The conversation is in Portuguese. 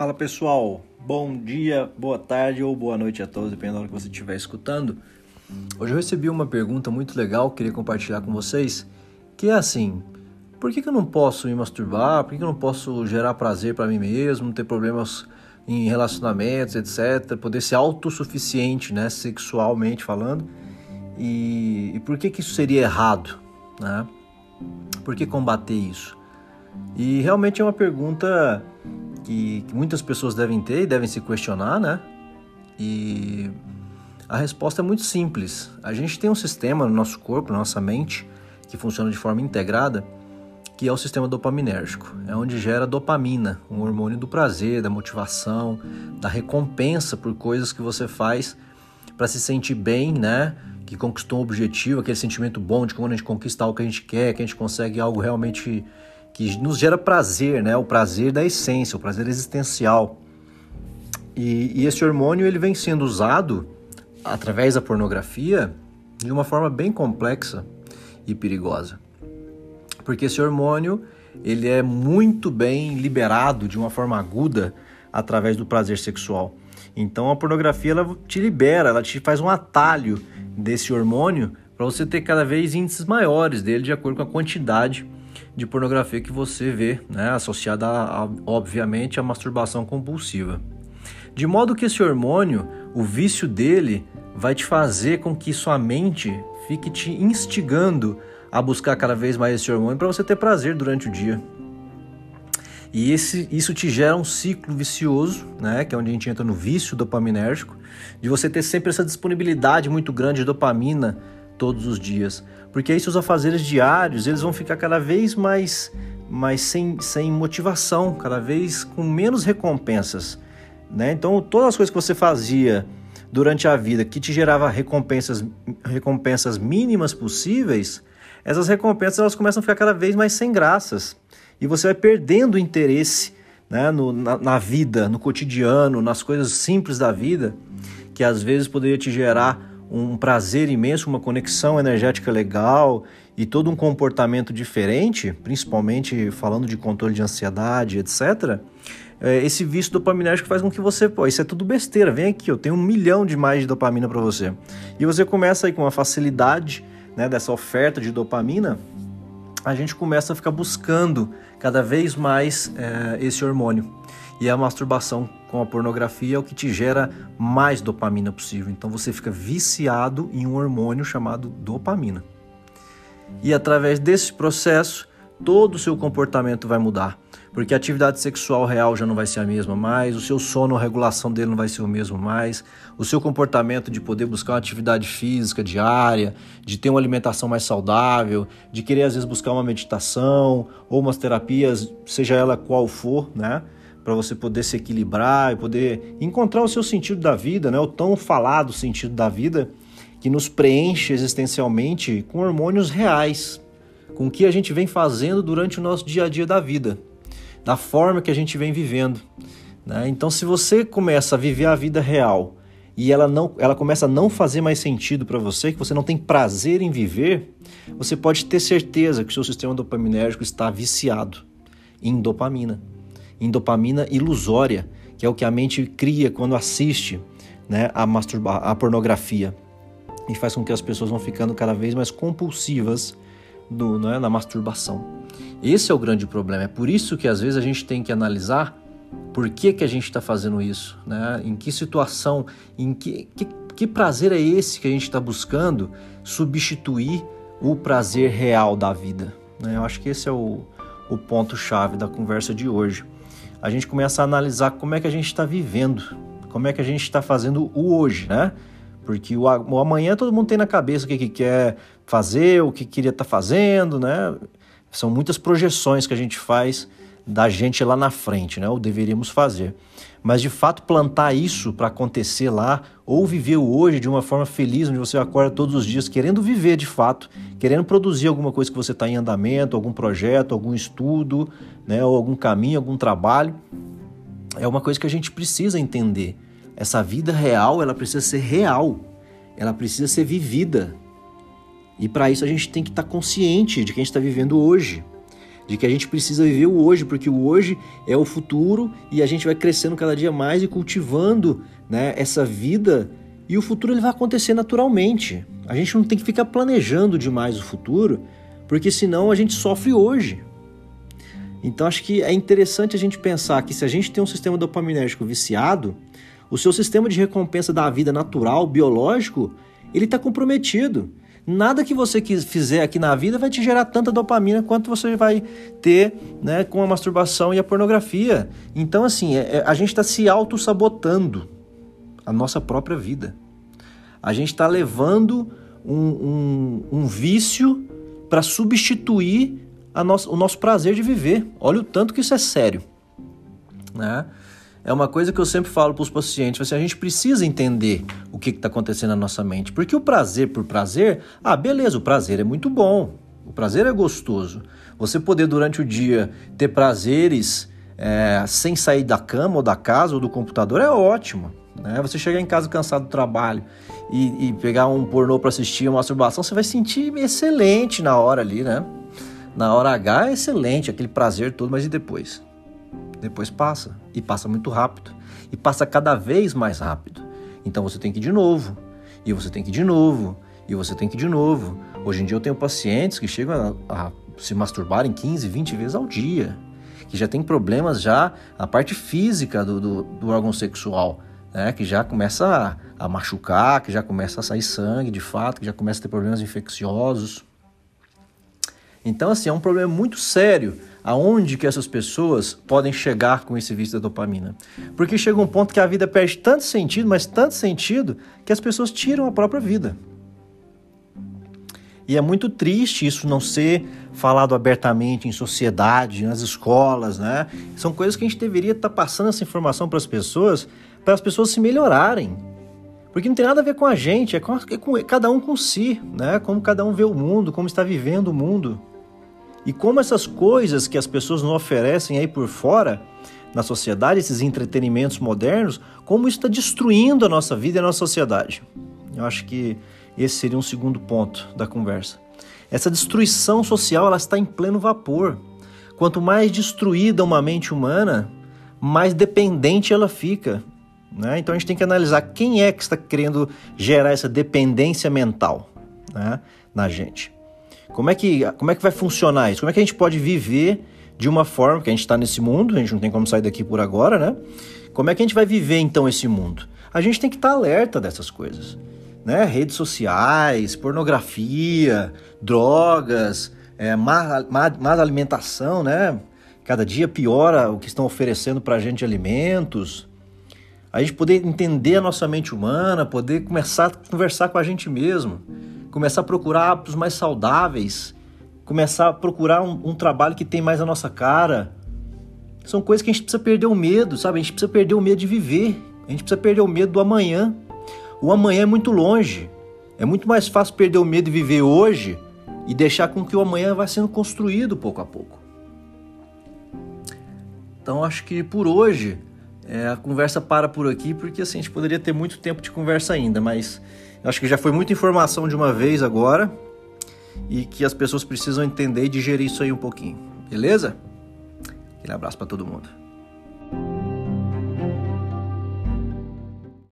Fala pessoal, bom dia, boa tarde ou boa noite a todos, dependendo da hora que você estiver escutando. Hoje eu recebi uma pergunta muito legal, queria compartilhar com vocês, que é assim: por que, que eu não posso me masturbar? Por que, que eu não posso gerar prazer para mim mesmo, ter problemas em relacionamentos, etc. Poder ser autossuficiente, né, sexualmente falando. E, e por que, que isso seria errado? Né? Por que combater isso? E realmente é uma pergunta que, que muitas pessoas devem ter e devem se questionar, né? E a resposta é muito simples. A gente tem um sistema no nosso corpo, na nossa mente, que funciona de forma integrada, que é o sistema dopaminérgico. É onde gera dopamina, um hormônio do prazer, da motivação, da recompensa por coisas que você faz para se sentir bem, né? Que conquistou um objetivo, aquele sentimento bom de quando a gente conquista algo que a gente quer, que a gente consegue algo realmente que nos gera prazer, né? O prazer da essência, o prazer existencial. E, e esse hormônio ele vem sendo usado através da pornografia de uma forma bem complexa e perigosa porque esse hormônio ele é muito bem liberado de uma forma aguda através do prazer sexual. Então a pornografia ela te libera, ela te faz um atalho desse hormônio para você ter cada vez índices maiores dele de acordo com a quantidade de pornografia que você vê, né, associada a, obviamente à masturbação compulsiva. De modo que esse hormônio, o vício dele vai te fazer com que sua mente fique te instigando a buscar cada vez mais esse hormônio para você ter prazer durante o dia. E esse, isso te gera um ciclo vicioso, né, que é onde a gente entra no vício dopaminérgico, de você ter sempre essa disponibilidade muito grande de dopamina todos os dias. Porque aí seus afazeres diários, eles vão ficar cada vez mais, mais sem, sem motivação, cada vez com menos recompensas. Né? Então, todas as coisas que você fazia durante a vida que te gerava recompensas, recompensas mínimas possíveis, essas recompensas elas começam a ficar cada vez mais sem graças. E você vai perdendo o interesse né, no, na, na vida, no cotidiano, nas coisas simples da vida, que às vezes poderia te gerar um prazer imenso, uma conexão energética legal e todo um comportamento diferente, principalmente falando de controle de ansiedade, etc. É, esse vício dopaminérgico faz com que você, pô, isso é tudo besteira, vem aqui, eu tenho um milhão de mais de dopamina para você. E você começa aí com uma facilidade né, dessa oferta de dopamina, a gente começa a ficar buscando cada vez mais é, esse hormônio. E a masturbação com a pornografia é o que te gera mais dopamina possível. Então você fica viciado em um hormônio chamado dopamina. E através desse processo, todo o seu comportamento vai mudar porque a atividade sexual real já não vai ser a mesma mais, o seu sono, a regulação dele não vai ser o mesmo mais, o seu comportamento de poder buscar uma atividade física diária, de ter uma alimentação mais saudável, de querer às vezes buscar uma meditação ou umas terapias, seja ela qual for, né? Para você poder se equilibrar e poder encontrar o seu sentido da vida, né? O tão falado sentido da vida que nos preenche existencialmente com hormônios reais, com o que a gente vem fazendo durante o nosso dia a dia da vida da forma que a gente vem vivendo. Né? Então, se você começa a viver a vida real e ela, não, ela começa a não fazer mais sentido para você, que você não tem prazer em viver, você pode ter certeza que o seu sistema dopaminérgico está viciado em dopamina, em dopamina ilusória, que é o que a mente cria quando assiste né, a, masturba a pornografia e faz com que as pessoas vão ficando cada vez mais compulsivas do, né, na masturbação. Esse é o grande problema. É por isso que às vezes a gente tem que analisar por que, que a gente está fazendo isso, né? em que situação, em que, que, que prazer é esse que a gente está buscando substituir o prazer real da vida. Né? Eu acho que esse é o, o ponto-chave da conversa de hoje. A gente começa a analisar como é que a gente está vivendo, como é que a gente está fazendo o hoje, né? Porque o, amanhã todo mundo tem na cabeça o que, que quer fazer, o que queria estar tá fazendo, né? São muitas projeções que a gente faz da gente lá na frente, né? Ou deveríamos fazer. Mas de fato plantar isso para acontecer lá, ou viver o hoje de uma forma feliz, onde você acorda todos os dias querendo viver de fato, querendo produzir alguma coisa que você está em andamento, algum projeto, algum estudo, né? Ou algum caminho, algum trabalho, é uma coisa que a gente precisa entender. Essa vida real, ela precisa ser real, ela precisa ser vivida. E para isso a gente tem que estar tá consciente de que a gente está vivendo hoje. de que a gente precisa viver o hoje, porque o hoje é o futuro e a gente vai crescendo cada dia mais e cultivando né, essa vida e o futuro ele vai acontecer naturalmente. A gente não tem que ficar planejando demais o futuro, porque senão a gente sofre hoje. Então acho que é interessante a gente pensar que se a gente tem um sistema dopaminérgico viciado, o seu sistema de recompensa da vida natural, biológico, ele está comprometido. Nada que você fizer aqui na vida vai te gerar tanta dopamina quanto você vai ter né, com a masturbação e a pornografia. Então, assim, é, é a gente está se auto-sabotando a nossa própria vida. A gente está levando um, um, um vício para substituir o nosso prazer de viver. Olha o tanto que isso é sério. Né? É uma coisa que eu sempre falo para os pacientes, assim, a gente precisa entender o que está acontecendo na nossa mente. Porque o prazer por prazer, ah, beleza, o prazer é muito bom, o prazer é gostoso. Você poder durante o dia ter prazeres é, sem sair da cama ou da casa ou do computador é ótimo. Né? Você chegar em casa cansado do trabalho e, e pegar um pornô para assistir, uma masturbação, você vai sentir excelente na hora ali, né? Na hora H é excelente, aquele prazer todo, mas e depois? Depois passa, e passa muito rápido, e passa cada vez mais rápido. Então você tem que ir de novo, e você tem que ir de novo, e você tem que ir de novo. Hoje em dia eu tenho pacientes que chegam a, a se masturbarem 15, 20 vezes ao dia, que já tem problemas já na parte física do, do, do órgão sexual, né? que já começa a, a machucar, que já começa a sair sangue de fato, que já começa a ter problemas infecciosos. Então, assim, é um problema muito sério aonde que essas pessoas podem chegar com esse vício da dopamina. Porque chega um ponto que a vida perde tanto sentido, mas tanto sentido, que as pessoas tiram a própria vida. E é muito triste isso não ser falado abertamente em sociedade, nas escolas, né? São coisas que a gente deveria estar tá passando essa informação para as pessoas, para as pessoas se melhorarem. Porque não tem nada a ver com a gente, é com, é com cada um com si, né? Como cada um vê o mundo, como está vivendo o mundo. E como essas coisas que as pessoas nos oferecem aí por fora, na sociedade, esses entretenimentos modernos, como isso está destruindo a nossa vida e a nossa sociedade. Eu acho que esse seria um segundo ponto da conversa. Essa destruição social ela está em pleno vapor. Quanto mais destruída uma mente humana, mais dependente ela fica. Né? Então a gente tem que analisar quem é que está querendo gerar essa dependência mental né, na gente. Como é, que, como é que vai funcionar isso? Como é que a gente pode viver de uma forma que a gente está nesse mundo, a gente não tem como sair daqui por agora, né? Como é que a gente vai viver então esse mundo? A gente tem que estar tá alerta dessas coisas, né? Redes sociais, pornografia, drogas, é, má, má, má alimentação, né? Cada dia piora o que estão oferecendo para a gente alimentos. A gente poder entender a nossa mente humana, poder começar a conversar com a gente mesmo começar a procurar hábitos mais saudáveis, começar a procurar um, um, trabalho que tem mais a nossa cara. São coisas que a gente precisa perder o medo, sabe? A gente precisa perder o medo de viver. A gente precisa perder o medo do amanhã. O amanhã é muito longe. É muito mais fácil perder o medo de viver hoje e deixar com que o amanhã vá sendo construído pouco a pouco. Então acho que por hoje é, a conversa para por aqui, porque assim, a gente poderia ter muito tempo de conversa ainda, mas Acho que já foi muita informação de uma vez agora e que as pessoas precisam entender e digerir isso aí um pouquinho. Beleza? Aquele abraço para todo mundo.